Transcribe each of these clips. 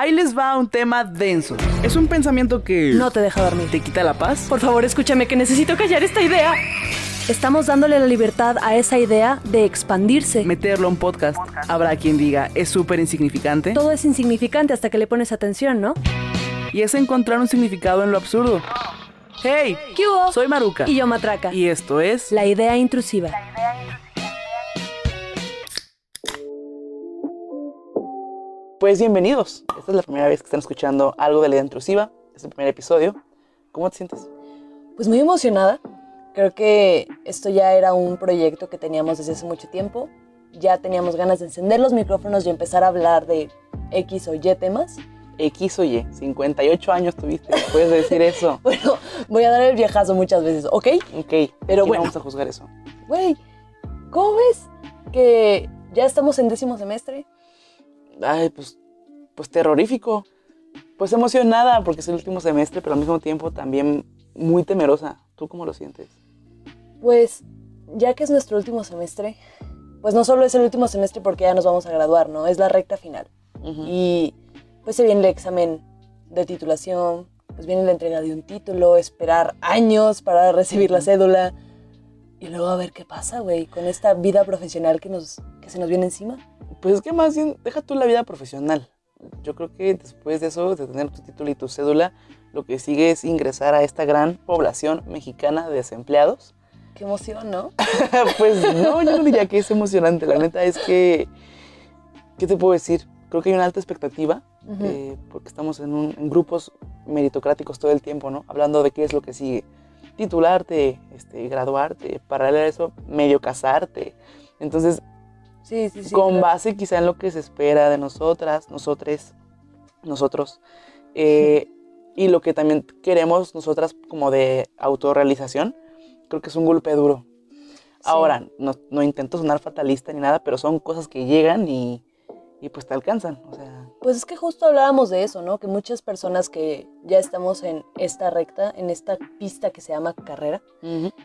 Ahí les va un tema denso. Es un pensamiento que... No te deja dormir. ¿Te quita la paz? Por favor, escúchame que necesito callar esta idea. Estamos dándole la libertad a esa idea de expandirse. Meterlo a un podcast. Habrá quien diga, es súper insignificante. Todo es insignificante hasta que le pones atención, ¿no? Y es encontrar un significado en lo absurdo. ¡Hey! ¿Qué hubo? Soy Maruca. Y yo Matraca. Y esto es... La idea intrusiva. Pues bienvenidos. Esta es la primera vez que están escuchando algo de la idea intrusiva. Es el primer episodio. ¿Cómo te sientes? Pues muy emocionada. Creo que esto ya era un proyecto que teníamos desde hace mucho tiempo. Ya teníamos ganas de encender los micrófonos y empezar a hablar de X o Y temas. X o Y. 58 años tuviste. Puedes decir eso. Bueno, voy a dar el viejazo muchas veces, ¿ok? Ok. Pero bueno. vamos a juzgar eso. Güey, ¿cómo ves que ya estamos en décimo semestre? Ay, pues, pues terrorífico. Pues emocionada porque es el último semestre, pero al mismo tiempo también muy temerosa. ¿Tú cómo lo sientes? Pues ya que es nuestro último semestre, pues no solo es el último semestre porque ya nos vamos a graduar, ¿no? Es la recta final. Y pues se viene el examen de titulación, pues viene la entrega de un título, esperar años para recibir la cédula y luego a ver qué pasa, güey, con esta vida profesional que, nos, que se nos viene encima. Pues es que más bien, deja tú la vida profesional. Yo creo que después de eso, de tener tu título y tu cédula, lo que sigue es ingresar a esta gran población mexicana de desempleados. Qué emoción, ¿no? pues no, yo no diría que es emocionante. La neta es que, ¿qué te puedo decir? Creo que hay una alta expectativa, eh, porque estamos en, un- en grupos meritocráticos todo el tiempo, ¿no? Hablando de qué es lo que sigue. Titularte, este, graduarte, paralelo a eso, medio casarte. Entonces, Sí, sí, sí. con claro. base quizá en lo que se espera de nosotras, nosotres, nosotros, eh, y lo que también queremos nosotras como de autorrealización, creo que es un golpe duro. Ahora, no, no intento sonar fatalista ni nada, pero son cosas que llegan y, y pues te alcanzan. O sea, Pues es que justo hablábamos de eso, ¿no? Que muchas personas que ya estamos en esta recta, en esta pista que se llama carrera,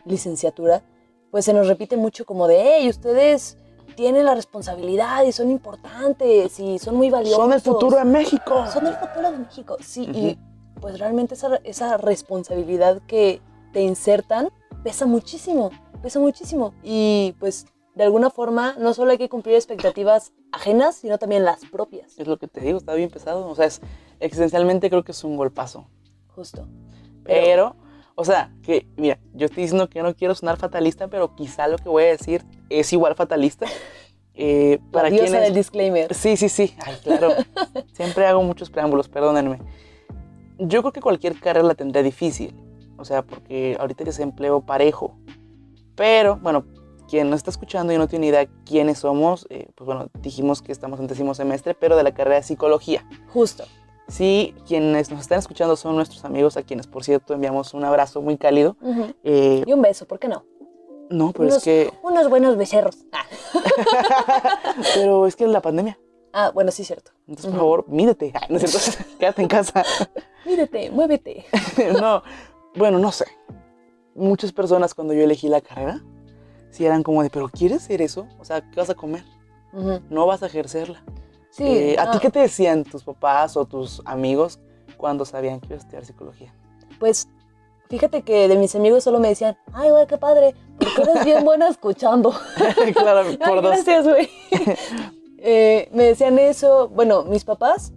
licenciatura, pues se nos repite mucho como de, hey, ustedes tienen la responsabilidad y son importantes y son muy valiosos. son el futuro de México. Son el futuro de México, sí. Ujú. Y pues realmente esa, esa responsabilidad que te insertan pesa muchísimo, pesa muchísimo. Y pues de alguna forma no solo hay que cumplir expectativas ajenas, sino también las propias, Es lo que te digo, está bien pesado. O sea, es, existencialmente creo que es un golpazo. justo. Pero, o sea, que, mira, yo estoy diciendo que no quiero sonar fatalista, pero quizá lo que voy a decir es igual fatalista. Eh, para diosa quienes... del disclaimer. Sí, sí, sí. Ay, claro. Siempre hago muchos preámbulos, perdónenme. Yo creo que cualquier carrera la tendría difícil. O sea, porque ahorita es empleo parejo. Pero, bueno, quien nos está escuchando y no tiene idea quiénes somos, eh, pues bueno, dijimos que estamos en décimo semestre, pero de la carrera de psicología. Justo. Sí, quienes nos están escuchando son nuestros amigos, a quienes, por cierto, enviamos un abrazo muy cálido. Eh, Y un beso, ¿por qué no? No, pero unos, es que, unos buenos becerros. Ah, pero es que es la pandemia. Ah, bueno, sí, cierto. Entonces, por favor, mídete. Ay, no es cierto, quédate en casa. Mírate, muévete. no, bueno, no sé. Muchas personas cuando yo elegí la carrera, sí eran como de, pero ¿quieres hacer eso? O sea, ¿qué vas a comer? No vas a ejercerla. Sí. Eh, ¿A ti qué te decían tus papás o tus amigos cuando sabían que ibas a estudiar psicología? Pues fíjate que de mis amigos solo me decían, ay, güey, qué padre, porque eres bien buena escuchando. claro, Ay, por dos. gracias, güey. Eh, me decían eso, bueno, mis papás,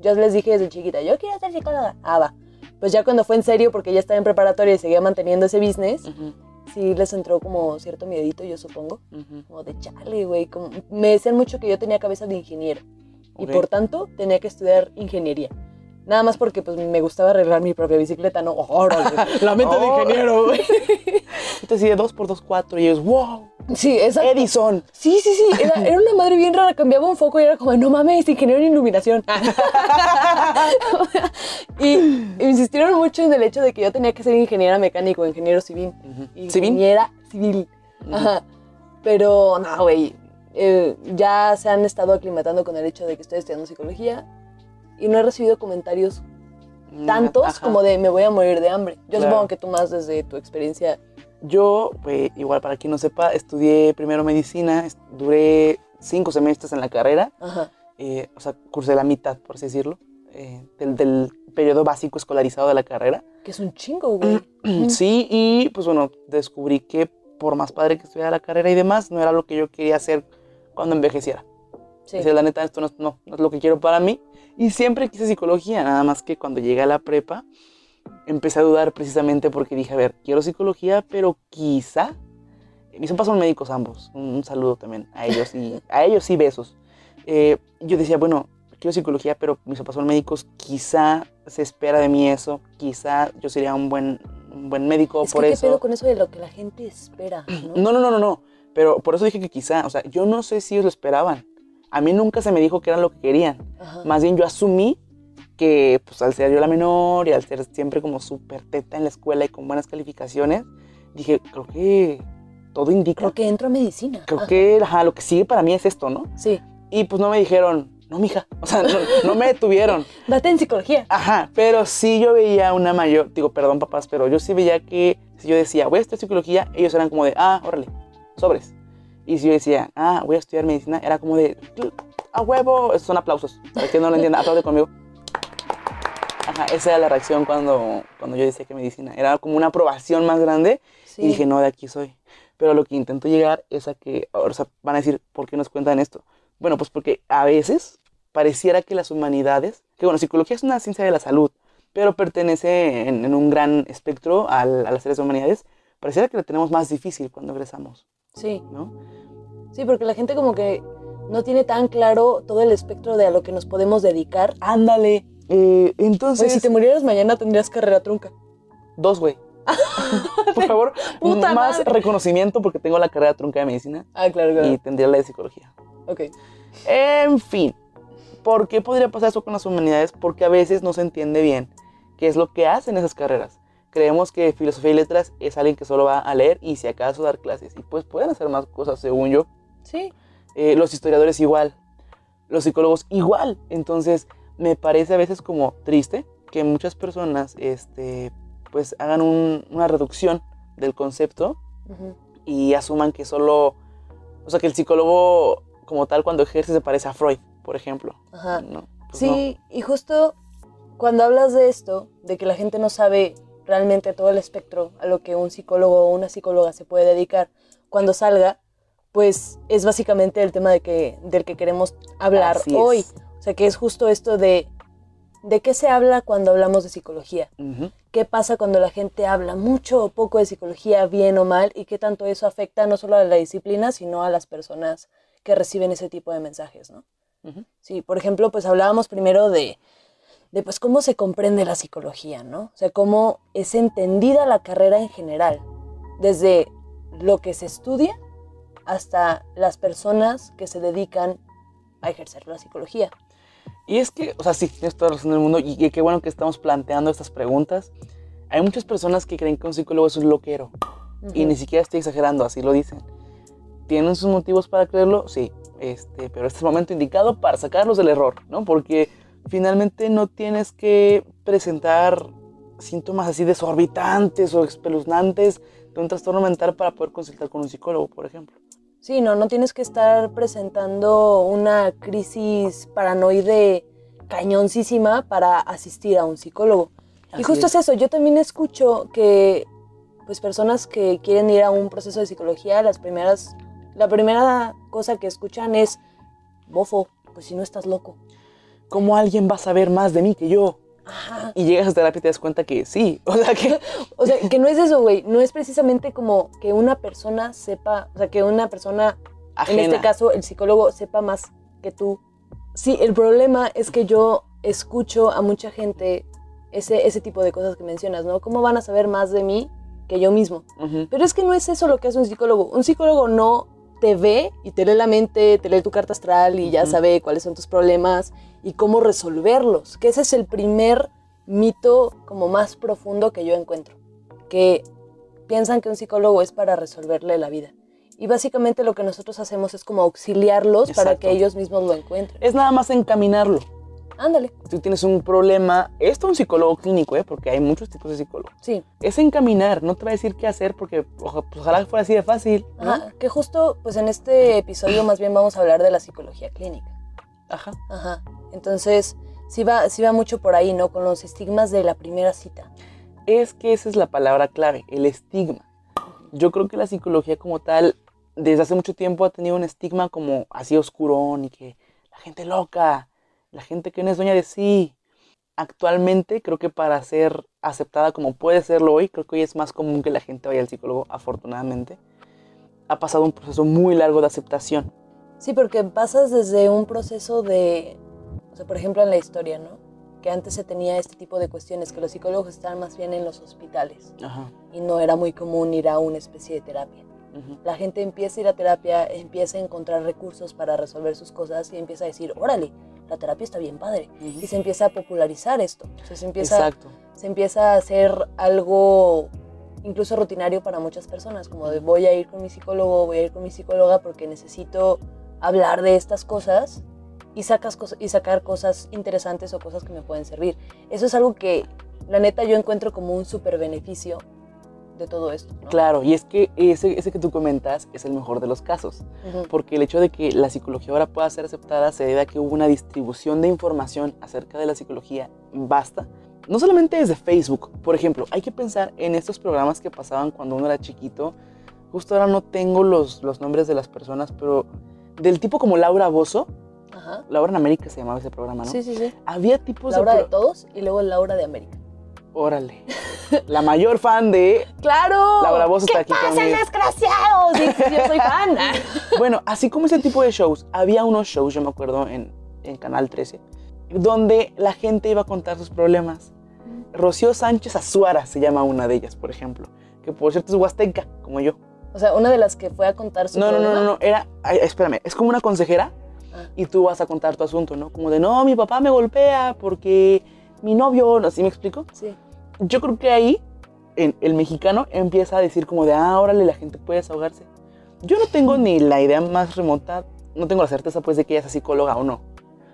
yo les dije desde chiquita, yo quiero ser psicóloga. Ah, va. Pues ya cuando fue en serio, porque ya estaba en preparatoria y seguía manteniendo ese business, Ujú, sí les entró como cierto miedito, yo supongo. ujú. Como de chale, güey. como- Me decían mucho que yo tenía cabeza de ingeniero. Y Ok. por tanto, tenía que estudiar ingeniería. Nada más porque pues me gustaba arreglar mi propia bicicleta, ¿no? ¡Órale! La mente de ingeniero, güey. Entonces, de 2 por 2, 4 y ellos, wow, Sí, exacto. Edison. Sí, sí, sí. Era, era una madre bien rara. Cambiaba un foco y era como, no mames, ingeniero en iluminación. y, y insistieron mucho en el hecho de que yo tenía que ser ingeniera mecánico, ingeniero civil. Ujú. ¿Civil? Ingeniera civil. Ujú. Ajá. Pero no, güey. eh, ya se han estado aclimatando con el hecho de que estoy estudiando psicología y no he recibido comentarios Mm, tantos ajá. como de me voy a morir de hambre. Yo Claro. supongo que tú más desde tu experiencia. Yo, pues, igual para quien no sepa, estudié primero medicina, duré cinco semestres en la carrera, Ajá. eh, o sea, cursé la mitad, por así decirlo. eh, del, del periodo básico escolarizado de la carrera. Que es un chingo, güey. Sí, y pues bueno, descubrí que por más padre que estudiara la carrera y demás, no era lo que yo quería hacer cuando envejeciera. Sí. Decía, la neta, esto no, es- no, no es lo que quiero para mí. Y siempre quise psicología, nada más que cuando llegué a la prepa, empecé a dudar precisamente porque dije, a ver, quiero psicología, pero quizá... Mis papás son médicos ambos, un, un saludo también a ellos y a ellos sí besos. Eh, yo decía, bueno, quiero psicología, pero mis papás son médicos, quizá se espera de mí eso, quizá yo sería un buen, un buen médico Es por que qué eso. pedo con eso de lo que la gente espera, ¿no? No, no, no, no, no. Pero por eso dije que quizá, o sea, yo no sé si ellos lo esperaban. A mí nunca se me dijo que era lo que querían. Ajá. Más bien yo asumí que, pues al ser yo la menor y al ser siempre como súper teta en la escuela y con buenas calificaciones, dije, creo que todo indica. Creo que entro a medicina. Creo Ajá. que ajá, lo que sigue para mí es esto, ¿no? Sí. Y pues no me dijeron, no, mija. O sea, no, no me detuvieron. Date en psicología. Ajá, pero sí yo veía una mayor, digo, perdón papás, pero yo sí veía que si yo decía, voy a estudiar psicología, ellos eran como de, ah, órale, sobres. Y si yo decía, ah, voy a estudiar medicina, era como de, a huevo, esos son aplausos. Para que no lo entienda, aplaude conmigo. Ajá, esa era la reacción cuando, cuando yo decía que medicina. Era como una aprobación más grande Sí. y dije, no, de aquí soy. Pero a lo que intento llegar es a que, o sea, van a decir, ¿por qué nos cuentan esto? Bueno, pues porque a veces pareciera que las humanidades, que bueno, psicología es una ciencia de la salud, pero pertenece en, en un gran espectro al- a las áreas de humanidades, pareciera que lo tenemos más difícil cuando egresamos, Sí. ¿no? Sí, porque la gente como que no tiene tan claro todo el espectro de a lo que nos podemos dedicar. Ándale. eh, Oye, entonces, si te murieras mañana tendrías carrera trunca. dos, güey. Por favor, Puta más madre. reconocimiento porque tengo la carrera trunca de medicina Ah, claro, claro. y tendría la de psicología. Ok. En fin, ¿por qué podría pasar eso con las humanidades? Porque a veces no se entiende bien qué es lo que hacen esas carreras. Creemos que filosofía y letras es alguien que solo va a leer y si acaso dar clases. Y pues pueden hacer más cosas, según yo. Sí. Eh, los historiadores igual, los psicólogos igual. Entonces me parece a veces como triste que muchas personas este, pues hagan un- una reducción del concepto y asuman que solo, o sea, que el psicólogo como tal cuando ejerce se parece a Freud, por ejemplo. Ajá. No, pues Sí, y justo cuando hablas de esto, de que la gente no sabe realmente todo el espectro a lo que un psicólogo o una psicóloga se puede dedicar cuando salga, pues es básicamente el tema de que, del que queremos hablar Así es. hoy. O sea, que es justo esto de de qué se habla cuando hablamos de psicología. ¿Qué pasa cuando la gente habla mucho o poco de psicología, bien o mal? Y qué tanto eso afecta no solo a la disciplina, sino a las personas que reciben ese tipo de mensajes, ¿no? Sí, por ejemplo, pues hablábamos primero de, de pues cómo se comprende la psicología, ¿no? O sea, cómo es entendida la carrera en general, desde lo que se estudia hasta las personas que se dedican a ejercer la psicología. Y es que, o sea, sí, tienes toda la razón del mundo y, y qué bueno que estamos planteando estas preguntas. Hay muchas personas que creen que un psicólogo es un loquero y ni siquiera estoy exagerando, así lo dicen. ¿Tienen sus motivos para creerlo? Sí, este, pero este es el momento indicado para sacarlos del error, ¿no? Porque finalmente no tienes que presentar síntomas así desorbitantes o espeluznantes de un trastorno mental para poder consultar con un psicólogo, por ejemplo. Sí, no, no tienes que estar presentando una crisis paranoide cañoncísima para asistir a un psicólogo. y justo es. es. eso, yo también escucho que pues personas que quieren ir a un proceso de psicología, las primeras, la primera cosa que escuchan es, bofo, pues si no estás loco. ¿Cómo alguien va a saber más de mí que yo? Ajá. Y llegas a terapia y te das cuenta que sí, o sea que... O sea, que no es eso, güey, no es precisamente como que una persona sepa, o sea, que una persona Ajena. En este caso, el psicólogo sepa más que tú. Sí, el problema es que yo escucho a mucha gente ese, ese tipo de cosas que mencionas, ¿no? ¿Cómo van a saber más de mí que yo mismo? Ujú. Pero es que no es eso lo que hace un psicólogo. Un psicólogo no te ve y te lee la mente, te lee tu carta astral y ya Ujú. sabe cuáles son tus problemas y cómo resolverlos. Que ese es el primer mito como más profundo que yo encuentro. Que piensan que un psicólogo es para resolverle la vida. Y básicamente lo que nosotros hacemos es como auxiliarlos para Exacto. que ellos mismos lo encuentren. Es nada más encaminarlo. Ándale, tú tienes un problema, esto es un psicólogo clínico, ¿eh? porque hay muchos tipos de psicólogos. sí. Es encaminar, no te va a decir qué hacer porque oja- pues, ojalá fuera así de fácil. ¿no? Ajá, que justo pues en este episodio más bien vamos a hablar de la psicología clínica. Ajá. Ajá. Entonces, sí va, sí va mucho por ahí, ¿no? Con los estigmas de la primera cita. Es que esa es la palabra clave, el estigma. Yo creo que la psicología como tal, desde hace mucho tiempo ha tenido un estigma como así oscurón y que la gente loca, la gente que no es dueña de sí. Actualmente creo que para ser aceptada como puede serlo hoy, creo que hoy es más común que la gente vaya al psicólogo, afortunadamente. Ha pasado un proceso muy largo de aceptación. Sí, porque pasas desde un proceso de, sea, por ejemplo en la historia, ¿no? Que antes se tenía este tipo de cuestiones, que los psicólogos estaban más bien en los hospitales Ajá. y no era muy común ir a una especie de terapia. ujú. La gente empieza a ir a terapia, empieza a encontrar recursos para resolver sus cosas y empieza a decir, órale, la terapia está bien padre. Ujú. Y se empieza a popularizar esto. O sea, se empieza, Exacto. se empieza a hacer algo incluso rutinario para muchas personas, como de voy a ir con mi psicólogo, voy a ir con mi psicóloga porque necesito hablar de estas cosas y, sacas y sacar cosas interesantes o cosas que me pueden servir. Eso es algo que, la neta, yo encuentro como un súper beneficio de todo esto. ¿no? Claro, y es que ese, ese que tú comentas es el mejor de los casos. Porque el hecho de que la psicología ahora pueda ser aceptada se debe a que hubo una distribución de información acerca de la psicología basta. No solamente desde Facebook, por ejemplo, hay que pensar en estos programas que pasaban cuando uno era chiquito. Justo ahora no tengo los, los nombres de las personas, pero del tipo como Laura Bozo, Ajá. Laura en América se llamaba ese programa, ¿no? Sí, sí, sí. Había tipos Laura de... de pro- todos y luego Laura de América. Órale. La mayor fan de... ¡Claro! Laura Bozzo ¿Qué está aquí pasa, conmigo. desgraciados? Sí, yo soy fan. Bueno, así como ese tipo de shows, había unos shows, yo me acuerdo, en, en Canal 13, donde la gente iba a contar sus problemas. Rocío Sánchez Azuara se llama una de ellas, por ejemplo, que por cierto es huasteca, como yo. O sea, una de las que fue a contar su No, no, no, no, no, era, ay, espérame, es como una consejera. Y tú vas a contar tu asunto, ¿no? Como de, no, mi papá me golpea porque mi novio, ¿así me explico? Sí. Yo creo que ahí en- el mexicano empieza a decir como de, ah, órale, la gente puede desahogarse. Yo no tengo ni la idea más remota, no tengo la certeza pues de que ella sea psicóloga o no.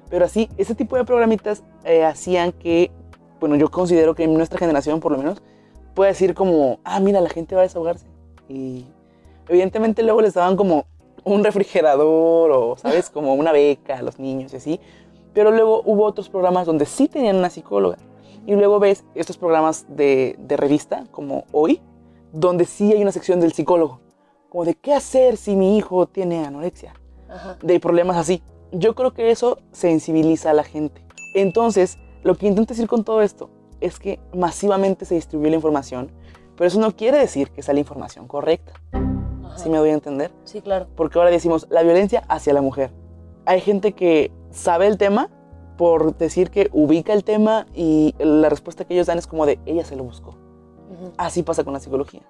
Pero así, ese tipo de programitas eh, hacían que, bueno, yo considero que en nuestra generación por lo menos, puede decir como, ah, mira, la gente va a desahogarse. Y evidentemente luego les daban como un refrigerador o, ¿sabes? Como una beca a los niños y así. Pero luego hubo otros programas donde sí tenían una psicóloga. Y luego ves estos programas de, de revista, como hoy, donde sí hay una sección del psicólogo. Como de qué hacer si mi hijo tiene anorexia. Ajá. De problemas así. Yo creo que eso sensibiliza a la gente. Entonces, lo que intento decir con todo esto es que masivamente se distribuye la información, pero eso no quiere decir que sea la información correcta. Ajá. ¿Sí me doy a entender? Sí, claro. Porque ahora decimos la violencia hacia la mujer. Hay gente que sabe el tema por decir que ubica el tema y la respuesta que ellos dan es como de ella se lo buscó. Así pasa con la psicología.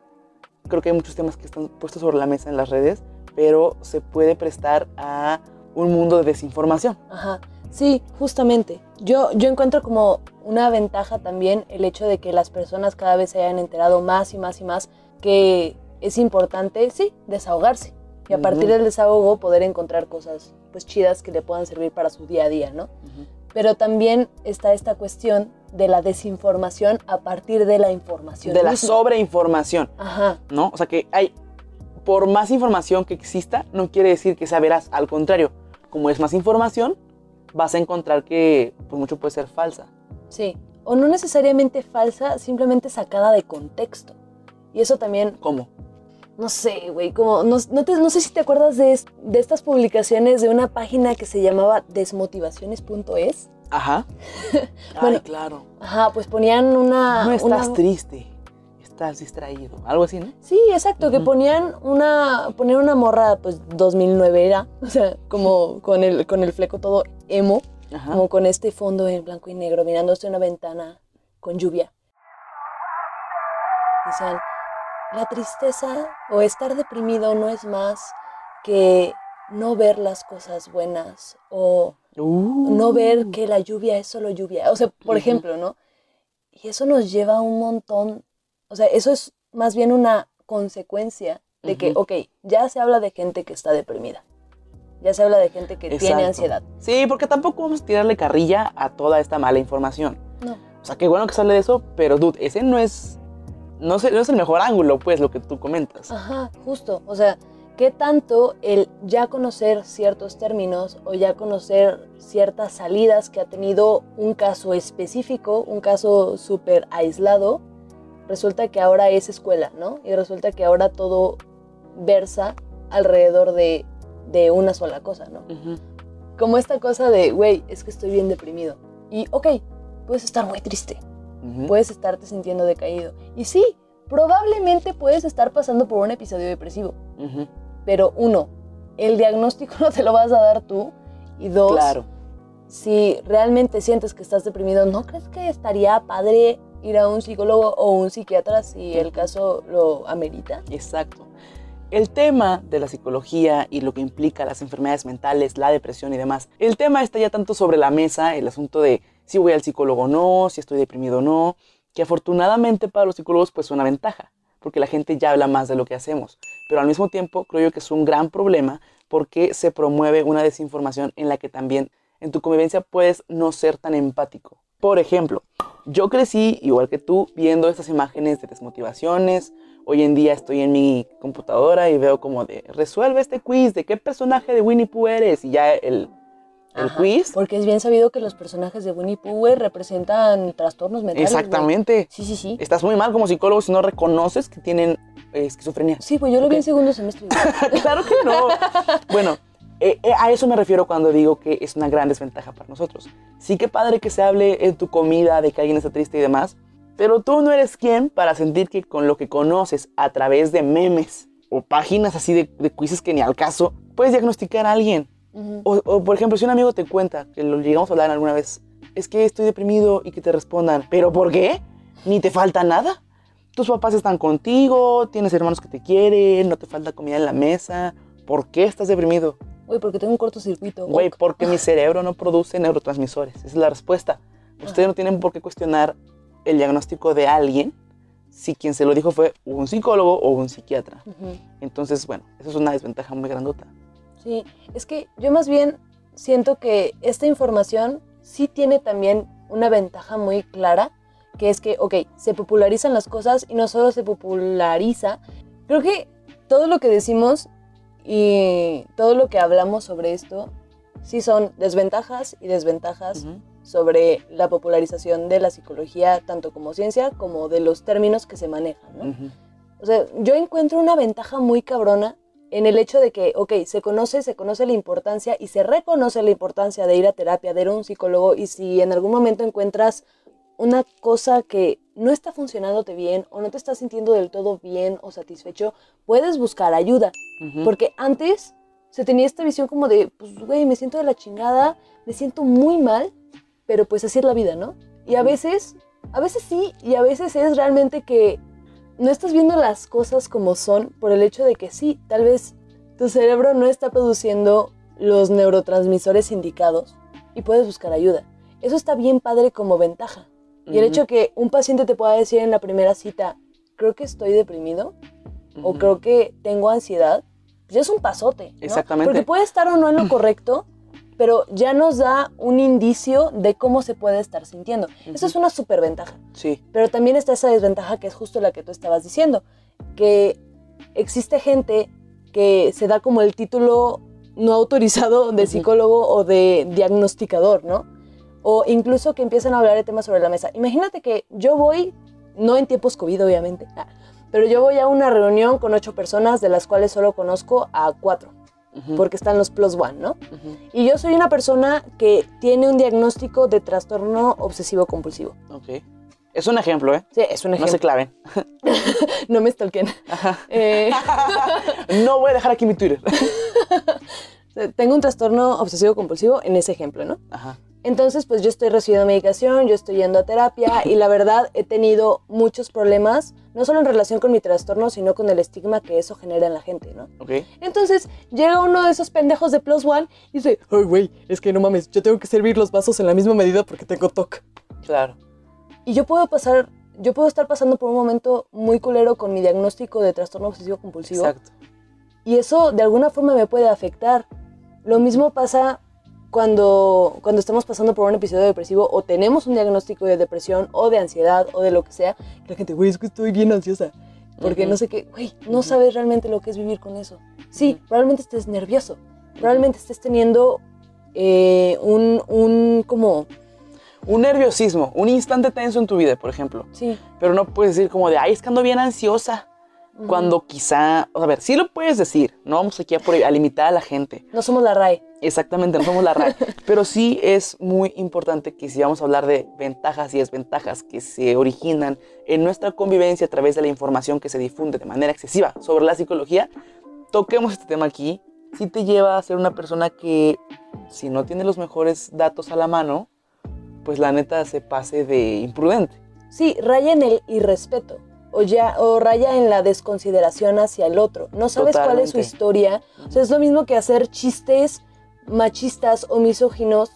Creo que hay muchos temas que están puestos sobre la mesa en las redes, pero se puede prestar a un mundo de desinformación. Ajá. Sí, justamente. Yo, yo encuentro como una ventaja también el hecho de que las personas cada vez se hayan enterado más y más y más que es importante, sí, desahogarse. Y a partir del desahogo poder encontrar cosas pues chidas que le puedan servir para su día a día, ¿no? Pero también está esta cuestión de la desinformación a partir de la información. De la sobreinformación, Ajá. ¿no? O sea que hay, por más información que exista, no quiere decir que sea veraz. Al contrario, como es más información, vas a encontrar que por mucho puede ser falsa. Sí. O no necesariamente falsa, simplemente sacada de contexto. Y eso también ¿Cómo? no sé, güey, como, no, no, te- no sé si te acuerdas de, de estas publicaciones de una página que se llamaba desmotivaciones.es. Ajá. Bueno, Ay, claro. Ajá, pues ponían una... No estás una- triste, estás distraído. Algo así, ¿no? Sí, exacto, que ponían una, ponían una morra, pues 2009 era, o sea, como con el, con el fleco todo emo, Ajá. como con este fondo en blanco y negro, mirándose una ventana con lluvia. Decían, la tristeza o estar deprimido no es más que no ver las cosas buenas o Uh. no ver que la lluvia es solo lluvia. O sea, por ejemplo, ¿no? Y eso nos lleva a un montón, o sea, eso es más bien una consecuencia de que, ok, ya se habla de gente que está deprimida, ya se habla de gente que tiene ansiedad. Sí, porque tampoco vamos a tirarle carrilla a toda esta mala información. No. O sea, qué bueno que se hable de eso, pero dude, ese no es, no, sé- no es el mejor ángulo, pues, lo que tú comentas. Ajá, justo. O sea, ¿qué tanto el ya conocer ciertos términos o ya conocer ciertas salidas que ha tenido un caso específico, un caso súper aislado, resulta que ahora es escuela, ¿no? Y resulta que ahora todo versa alrededor de, de una sola cosa, ¿no? Como esta cosa de, güey, es que estoy bien deprimido. Y, ok, puedes estar muy triste, puedes estarte sintiendo decaído. Y sí, probablemente puedes estar pasando por un episodio depresivo. Pero uno, el diagnóstico no te lo vas a dar tú. Y dos, Claro. si realmente sientes que estás deprimido, ¿no crees que estaría padre ir a un psicólogo o un psiquiatra si el caso lo amerita? Exacto. El tema de la psicología y lo que implica las enfermedades mentales, la depresión y demás, el tema está ya tanto sobre la mesa, el asunto de si voy al psicólogo o no, si estoy deprimido o no, que afortunadamente para los psicólogos pues es una ventaja, porque la gente ya habla más de lo que hacemos. Pero al mismo tiempo creo yo que es un gran problema porque se promueve una desinformación en la que también en tu convivencia puedes no ser tan empático. Por ejemplo, yo crecí, igual que tú, viendo estas imágenes de desmotivaciones. Hoy en día estoy en mi computadora y veo como de, resuelve este quiz, de qué personaje de Winnie Pooh eres. Y ya el, el Ajá, quiz. Porque es bien sabido que los personajes de Winnie Pooh güey, representan trastornos mentales. güey. Exactamente. Sí, sí, sí. Estás muy mal como psicólogo si no reconoces que tienen eh, esquizofrenia. Sí, pues yo lo vi en segundo semestre. claro que no. Bueno, eh, eh, a eso me refiero cuando digo que es una gran desventaja para nosotros. Sí que padre que se hable en tu comida de que alguien está triste y demás, pero tú no eres quien para sentir que con lo que conoces a través de memes o páginas así de, de quizzes que ni al caso, puedes diagnosticar a alguien. O, o, por ejemplo, si un amigo te cuenta, que lo llegamos a hablar alguna vez, es que estoy deprimido y que te respondan, ¿pero por qué? Ni te falta nada. Tus papás están contigo, tienes hermanos que te quieren, no te falta comida en la mesa. ¿Por qué estás deprimido? Güey, porque tengo un cortocircuito. Güey, porque mi cerebro no produce neurotransmisores. Esa es la respuesta. Ustedes no tienen por qué cuestionar el diagnóstico de alguien si quien se lo dijo fue un psicólogo o un psiquiatra. Entonces, bueno, eso es una desventaja muy grandota. Sí, es que yo más bien siento que esta información sí tiene también una ventaja muy clara, que es que, ok, se popularizan las cosas y no solo se populariza, creo que todo lo que decimos y todo lo que hablamos sobre esto, sí son desventajas y desventajas sobre la popularización de la psicología, tanto como ciencia como de los términos que se manejan, ¿no? O sea, yo encuentro una ventaja muy cabrona en el hecho de que, ok, se conoce, se conoce la importancia y se reconoce la importancia de ir a terapia, de ir a un psicólogo y si en algún momento encuentras una cosa que no está funcionándote bien o no te estás sintiendo del todo bien o satisfecho, puedes buscar ayuda. Porque antes se tenía esta visión como de, pues, güey, me siento de la chingada, me siento muy mal, pero pues así es la vida, ¿no? Y a veces, a veces sí, y a veces es realmente que no estás viendo las cosas como son por el hecho de que sí, tal vez tu cerebro no está produciendo los neurotransmisores indicados y puedes buscar ayuda. Eso está bien padre como ventaja. Y el hecho que un paciente te pueda decir en la primera cita, creo que estoy deprimido, o creo que tengo ansiedad, pues ya es un pasote. ¿no? Exactamente. Porque puede estar o no en lo correcto, pero ya nos da un indicio de cómo se puede estar sintiendo. Eso es una súper ventaja. Sí. Pero también está esa desventaja que es justo la que tú estabas diciendo, que existe gente que se da como el título no autorizado de psicólogo o de diagnosticador, ¿no? O incluso que empiezan a hablar de temas sobre la mesa. Imagínate que yo voy, no en tiempos COVID obviamente, ah, pero yo voy a una reunión con ocho personas de las cuales solo conozco a cuatro, Porque están los plus one, ¿no? Y yo soy una persona que tiene un diagnóstico de trastorno obsesivo compulsivo. Ok. Es un ejemplo, ¿eh? Sí, es un No ejemplo. se claven. No me stalken. Ajá. Eh, No voy a dejar aquí mi Twitter. tengo un trastorno obsesivo compulsivo en ese ejemplo, ¿no? Ajá. Entonces, pues yo estoy recibiendo medicación, yo estoy yendo a terapia y la verdad he tenido muchos problemas, no solo en relación con mi trastorno, sino con el estigma que eso genera en la gente, ¿no? Ok. Entonces llega uno de esos pendejos de Plus One y dice, ay, güey, es que no mames, yo tengo que servir los vasos en la misma medida porque tengo TOC. Claro. Y yo puedo pasar, yo puedo estar pasando por un momento muy culero con mi diagnóstico de trastorno obsesivo compulsivo. Exacto. Y eso de alguna forma me puede afectar. Lo mismo pasa cuando, cuando estamos pasando por un episodio depresivo o tenemos un diagnóstico de depresión o de ansiedad o de lo que sea. La gente, güey, es que estoy bien ansiosa. porque Ujú. no sé qué, güey, no sabes realmente lo que es vivir con eso. Sí, Ujú. probablemente estés nervioso, probablemente estés teniendo eh, un, un como, Un nerviosismo, un instante tenso en tu vida, por ejemplo. sí. Pero no puedes decir como de, ay, es que ando bien ansiosa. Cuando quizá, o sea, a ver, sí lo puedes decir, no vamos aquí a, prohibir- a limitar a la gente. No somos la RAE. Exactamente, no somos la RAE. Pero sí es muy importante que si vamos a hablar de ventajas y desventajas que se originan en nuestra convivencia a través de la información que se difunde de manera excesiva sobre la psicología, toquemos este tema aquí. Sí te lleva a ser una persona que, si no tiene los mejores datos a la mano, pues la neta se pase de imprudente. Sí, raya en el irrespeto. O, ya, o raya en la desconsideración hacia el otro. No sabes cuál es su Totalmente. historia. O sea, es lo mismo que hacer chistes machistas o misóginos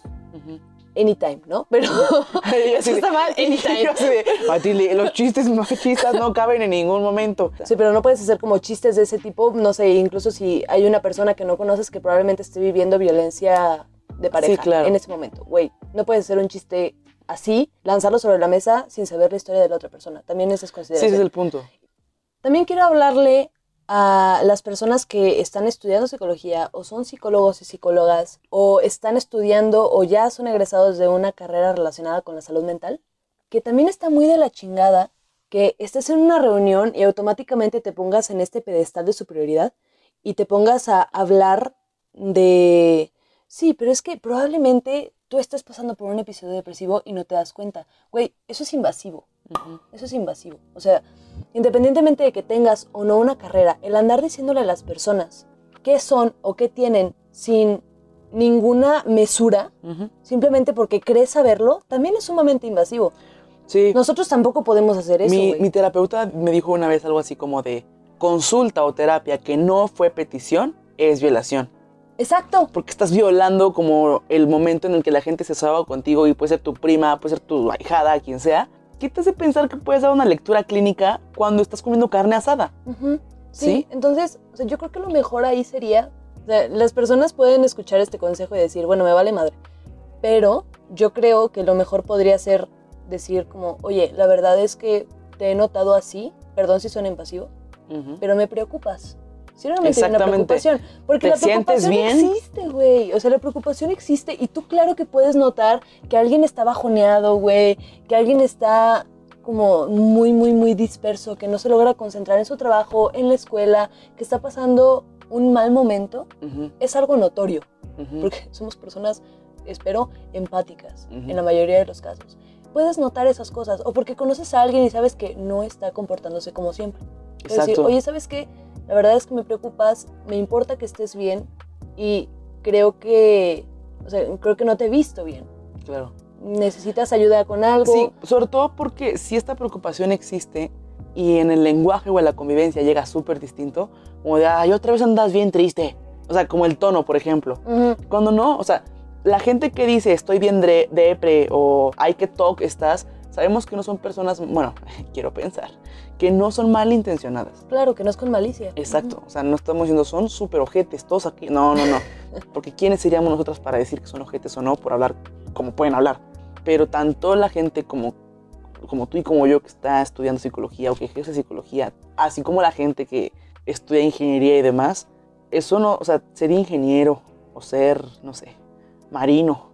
anytime, ¿no? Pero eso está mal, anytime. Matilde, los chistes machistas no caben en ningún momento. Sí, pero no puedes hacer como chistes de ese tipo, no sé, incluso si hay una persona que no conoces que probablemente esté viviendo violencia de pareja Sí, claro. en ese momento. Güey, no puedes hacer un chiste así, lanzarlo sobre la mesa sin saber la historia de la otra persona. También es Sí, desconsideración. ese es el punto. También quiero hablarle a las personas que están estudiando psicología o son psicólogos y psicólogas o están estudiando o ya son egresados de una carrera relacionada con la salud mental, que también está muy de la chingada que estés en una reunión y automáticamente te pongas en este pedestal de superioridad y te pongas a hablar de, sí, pero es que probablemente tú estés pasando por un episodio depresivo y no te das cuenta. Güey, eso es invasivo. Eso es invasivo. O sea, independientemente de que tengas o no una carrera, el andar diciéndole a las personas qué son o qué tienen sin ninguna mesura, simplemente porque crees saberlo, también es sumamente invasivo. Sí. Nosotros tampoco podemos hacer eso, mi, terapeuta me dijo una vez algo así como de consulta o terapia que no fue petición es violación. Exacto. Porque estás violando como el momento en el que la gente se sabe contigo y puede ser tu prima, puede ser tu ahijada, quien sea. ¿Qué te hace pensar que puedes dar una lectura clínica cuando estás comiendo carne asada? Sí, ¿Sí? entonces, o sea, yo creo que lo mejor ahí sería, o sea, las personas pueden escuchar este consejo y decir, bueno, me vale madre, pero yo creo que lo mejor podría ser decir como, oye, la verdad es que te he notado así, perdón si suena invasivo, Ujú. pero me preocupas. Si realmente hay una Exactamente. preocupación. Porque ¿Te la preocupación bien? existe, güey. O sea, la preocupación existe y tú claro que puedes notar que alguien está bajoneado, güey. Que alguien está como muy, muy, muy disperso, que no se logra concentrar en su trabajo, en la escuela, que está pasando un mal momento. Ujú, Es algo notorio, ujú. porque somos personas, espero, empáticas Ujú. en la mayoría de los casos. Puedes notar esas cosas, o porque conoces a alguien y sabes que no está comportándose como siempre. Es decir, oye, ¿sabes qué? La verdad es que me preocupas, me importa que estés bien y creo que, o sea, creo que no te he visto bien. Claro. Necesitas ayuda con algo. Sí, sobre todo porque si esta preocupación existe y en el lenguaje o en la convivencia llega súper distinto, como de, ay, otra vez andas bien triste. O sea, como el tono, por ejemplo. Ujú, Cuando no, o sea, la gente que dice estoy bien depre o ay, qué talk estás, sabemos que no son personas, bueno, quiero pensar, que no son malintencionadas. Claro, que no es con malicia. Exacto, o sea, no estamos diciendo son súper ojetes, todos aquí. No, no, no. Porque ¿quiénes seríamos nosotros para decir que son ojetes o no por hablar como pueden hablar? Pero tanto la gente como, como tú y como yo que está estudiando psicología o que ejerce psicología, así como la gente que estudia ingeniería y demás, eso no, o sea, ser ingeniero o ser, no sé, marino,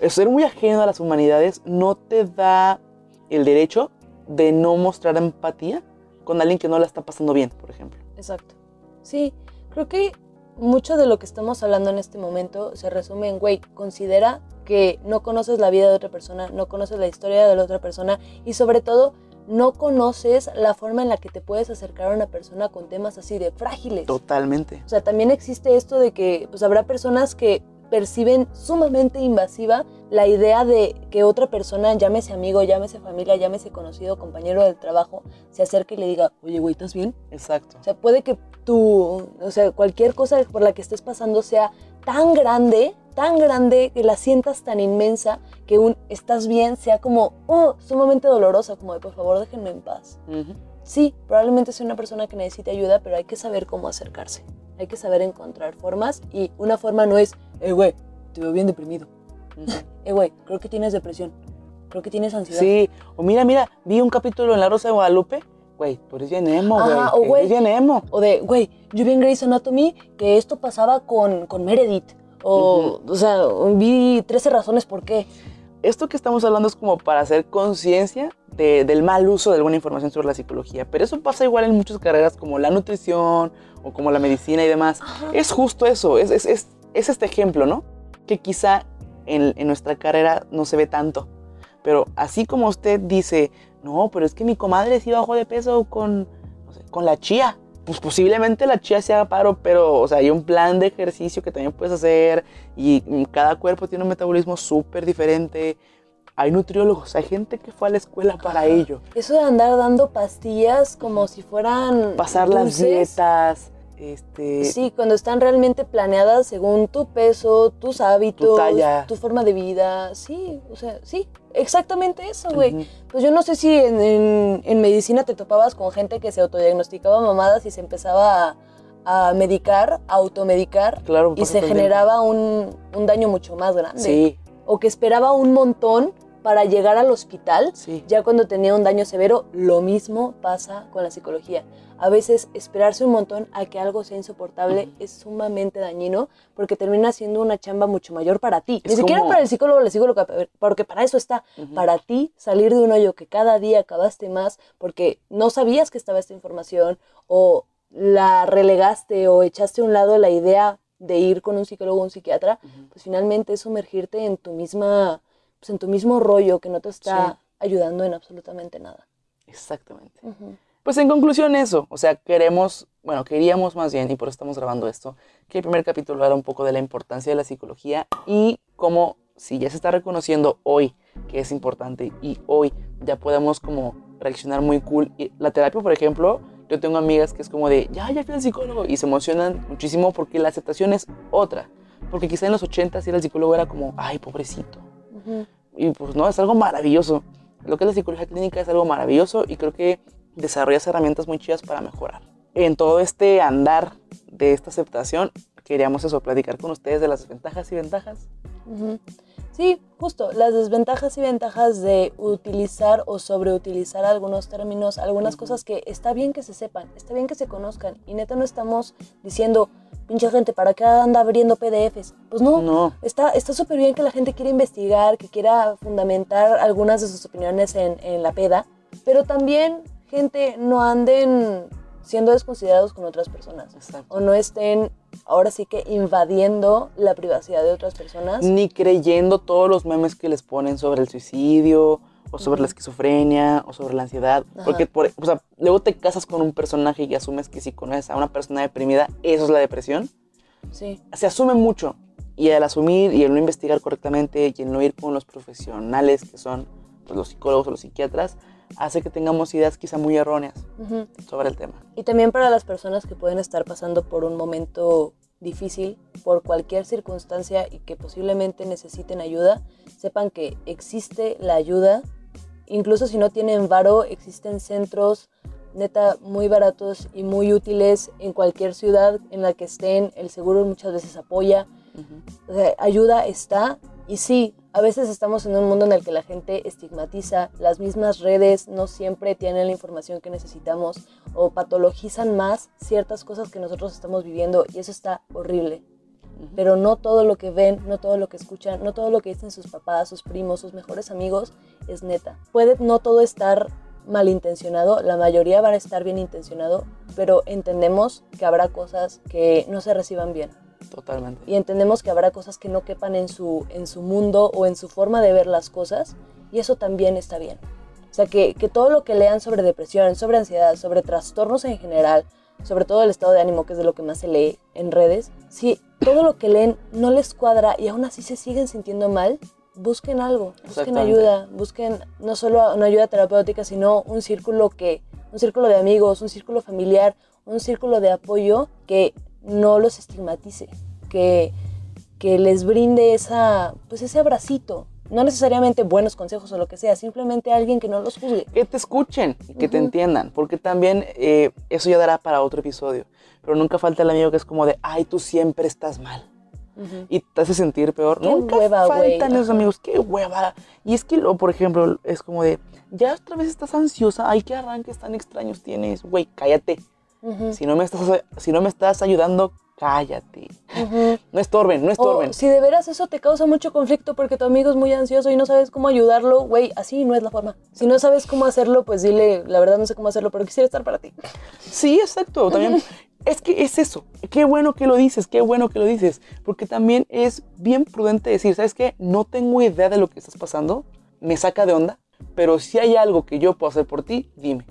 el ser muy ajeno a las humanidades no te da el derecho de no mostrar empatía con alguien que no la está pasando bien, por ejemplo. Exacto. Sí, creo que mucho de lo que estamos hablando en este momento se resume en, güey, considera que no conoces la vida de otra persona, no conoces la historia de la otra persona y sobre todo no conoces la forma en la que te puedes acercar a una persona con temas así de frágiles. Totalmente. O sea, también existe esto de que pues habrá personas que perciben sumamente invasiva la idea de que otra persona, llámese amigo, llámese familia, llámese conocido, compañero del trabajo, se acerque y le diga, oye, güey, ¿estás bien? Exacto. O sea, puede que tú, o sea, cualquier cosa por la que estés pasando sea tan grande, tan grande, que la sientas tan inmensa, que un estás bien sea como, oh, sumamente dolorosa, como de, por favor, déjenme en paz. Sí, probablemente sea una persona que necesite ayuda, pero hay que saber cómo acercarse. Hay que saber encontrar formas y una forma no es, eh, güey, te veo bien deprimido. Eh, güey, creo que tienes depresión. Creo que tienes ansiedad. Sí, o mira, mira, vi un capítulo en La Rosa de Guadalupe güey, tú eres bien emo, Ajá, o güey. güey. Eres bien emo. O de, güey, yo vi en Grey's Anatomy que esto pasaba con, con Meredith. O, o sea, vi 13 razones por qué. Esto que estamos hablando es como para hacer conciencia de- del mal uso de alguna información sobre la psicología. Pero eso pasa igual en muchas carreras como la nutrición o como la medicina y demás. Es justo eso, es, es, es, es este ejemplo, ¿no? Que quizá en, en nuestra carrera no se ve tanto. Pero así como usted dice, no, pero es que mi comadre sí bajó de peso con, no sé, con la chía. Pues posiblemente la chía se haga paro, pero, o sea, hay un plan de ejercicio que también puedes hacer y mm, cada cuerpo tiene un metabolismo súper diferente. Hay nutriólogos, hay gente que fue a la escuela para ello. Eso de andar dando pastillas como si fueran. Pasar las dietas, este... Sí, cuando están realmente planeadas según tu peso, tus hábitos, talla. tu forma de vida. Sí, o sea, sí, exactamente eso, güey. Pues yo no sé si en, en- en medicina te topabas con gente que se autodiagnosticaba mamadas y se empezaba a, a medicar, a automedicar, Claro, y se generaba un, un daño mucho más grande. Sí, O que esperaba un montón para llegar al hospital sí. ya cuando tenía un daño severo, lo mismo pasa con la psicología. A veces esperarse un montón a que algo sea insoportable es sumamente dañino porque termina siendo una chamba mucho mayor para ti. Es Ni siquiera como- para el psicólogo o la psicóloga, porque para eso está. Para ti salir de un hoyo que cada día acabaste más porque no sabías que estaba esta información o la relegaste o echaste a un lado la idea de ir con un psicólogo o un psiquiatra, pues finalmente es sumergirte en tu misma, pues en tu mismo rollo que no te está Sí. ayudando en absolutamente nada. Exactamente. Pues en conclusión eso, o sea, queremos, bueno, queríamos más bien, y por eso estamos grabando esto, que el primer capítulo era un poco de la importancia de la psicología y cómo si ya se está reconociendo hoy que es importante y hoy ya podemos como reaccionar muy cool. Y la terapia, por ejemplo, yo tengo amigas que es como de, ya, ya fui al psicólogo y se emocionan muchísimo porque la aceptación es otra. Porque quizá en los 80 si era el psicólogo era como, ay, pobrecito. Ujú. Y pues no, es algo maravilloso. Lo que es la psicología clínica es algo maravilloso y creo que desarrollas herramientas muy chidas para mejorar. En todo este andar de esta aceptación, queríamos eso, platicar con ustedes de las desventajas y ventajas. Sí, justo, las desventajas y ventajas de utilizar o sobreutilizar algunos términos, algunas cosas que está bien que se sepan, está bien que se conozcan. Y neta no estamos diciendo, pinche gente, ¿para qué anda abriendo PDFs? Pues no, No, Está está súper bien que la gente quiera investigar, que quiera fundamentar algunas de sus opiniones en, en la peda, pero también, gente, no anden siendo desconsiderados con otras personas exacto. o no estén ahora sí que invadiendo la privacidad de otras personas. Ni creyendo todos los memes que les ponen sobre el suicidio, o sobre la esquizofrenia, o sobre la ansiedad. Ajá. Porque, por, o sea, luego te casas con un personaje y asumes que si conoces a una persona deprimida, eso es la depresión. Sí, se asume mucho y al asumir y el no investigar correctamente y el no ir con los profesionales que son pues, los psicólogos o los psiquiatras hace que tengamos ideas quizá muy erróneas sobre el tema. Y también para las personas que pueden estar pasando por un momento difícil, por cualquier circunstancia y que posiblemente necesiten ayuda, sepan que existe la ayuda. Incluso si no tienen varo, existen centros neta muy baratos y muy útiles en cualquier ciudad en la que estén. El seguro muchas veces apoya. O sea, ayuda está. Y sí, a veces estamos en un mundo en el que la gente estigmatiza, las mismas redes no siempre tienen la información que necesitamos o patologizan más ciertas cosas que nosotros estamos viviendo y eso está horrible. Pero no todo lo que ven, no todo lo que escuchan, no todo lo que dicen sus papás, sus primos, sus mejores amigos es neta. Puede no todo estar malintencionado, la mayoría va a estar bien intencionado, pero entendemos que habrá cosas que no se reciban bien Totalmente. y entendemos que habrá cosas que no quepan en su, en su mundo o en su forma de ver las cosas y eso también está bien. O sea, que, que todo lo que lean sobre depresión, sobre ansiedad, sobre trastornos en general, sobre todo el estado de ánimo, que es de lo que más se lee en redes, si todo lo que leen no les cuadra y aún así se siguen sintiendo mal, busquen algo, busquen ayuda, busquen no solo una ayuda terapéutica, sino un círculo que, un círculo de amigos, un círculo familiar, un círculo de apoyo que no los estigmatice, que, que les brinde esa, pues ese abracito. No necesariamente buenos consejos o lo que sea, simplemente alguien que no los juzgue. Que te escuchen y que te Ujú. entiendan, porque también eh, eso ya dará para otro episodio. Pero nunca falta el amigo que es como de, ay, tú siempre estás mal. y te hace sentir peor. Qué Nunca hueva, faltan esos amigos, qué hueva. Y es que, lo, por ejemplo, es como de, ya otra vez estás ansiosa, ay, qué arranques tan extraños tienes, güey, cállate. Si no me estás, si no me estás ayudando, cállate. ujú. No estorben, no O estorben. si de veras eso te causa mucho conflicto porque tu amigo es muy ansioso y no sabes cómo ayudarlo, güey, así no es la forma. Si no sabes cómo hacerlo, pues dile, la verdad no sé cómo hacerlo, pero quisiera estar para ti. Sí, exacto. También es que es eso. Qué bueno que lo dices, qué bueno que lo dices. Porque también es bien prudente decir, ¿sabes qué? No tengo idea de lo que estás pasando. Me saca de onda. Pero si hay algo que yo puedo hacer por ti, dime.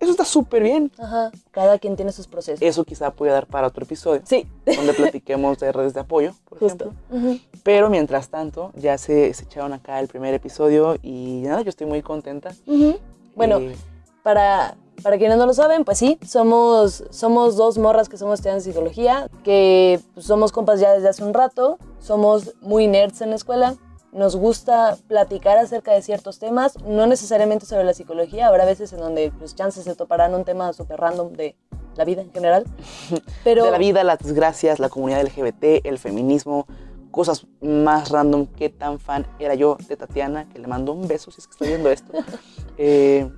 Eso está súper bien. Ajá, cada quien tiene sus procesos. Eso quizá puede dar para otro episodio. Sí, Donde platiquemos de redes de apoyo, por justo. ejemplo. Ujú. Pero mientras tanto, ya se, se echaron acá el primer episodio y nada, yo estoy muy contenta. Ujú. Bueno, Eh, para, para quienes no lo saben, pues sí, somos, somos dos morras que somos estudiantes de psicología, que pues, somos compas ya desde hace un rato, somos muy nerds en la escuela, nos gusta platicar acerca de ciertos temas, no necesariamente sobre la psicología, habrá veces en donde pues chances se toparán un tema súper random de la vida en general, pero de la vida, las desgracias, la comunidad LGBT, el feminismo, cosas más random. Qué tan fan era yo de Tatiana, que le mando un beso si es que está viendo esto. Eh,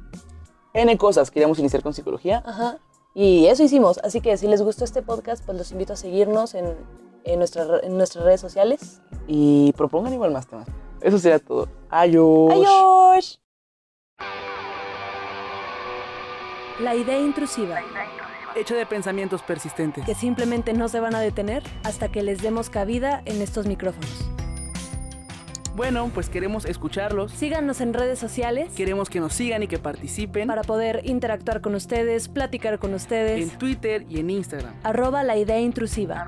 N cosas, queríamos iniciar con psicología. Ajá. Y eso hicimos. Así que si les gustó este podcast, pues los invito a seguirnos en, en, nuestra- en nuestras redes sociales. Y propongan igual más temas. Eso sería todo. Adiós. ¡Adiós! La idea intrusiva, Hecho de pensamientos persistentes. que simplemente no se van a detener hasta que les demos cabida en estos micrófonos. Bueno, pues queremos escucharlos, Síganos en redes sociales queremos que nos sigan y que participen para poder interactuar con ustedes, platicar con ustedes. en Twitter y en Instagram. Arroba la idea intrusiva.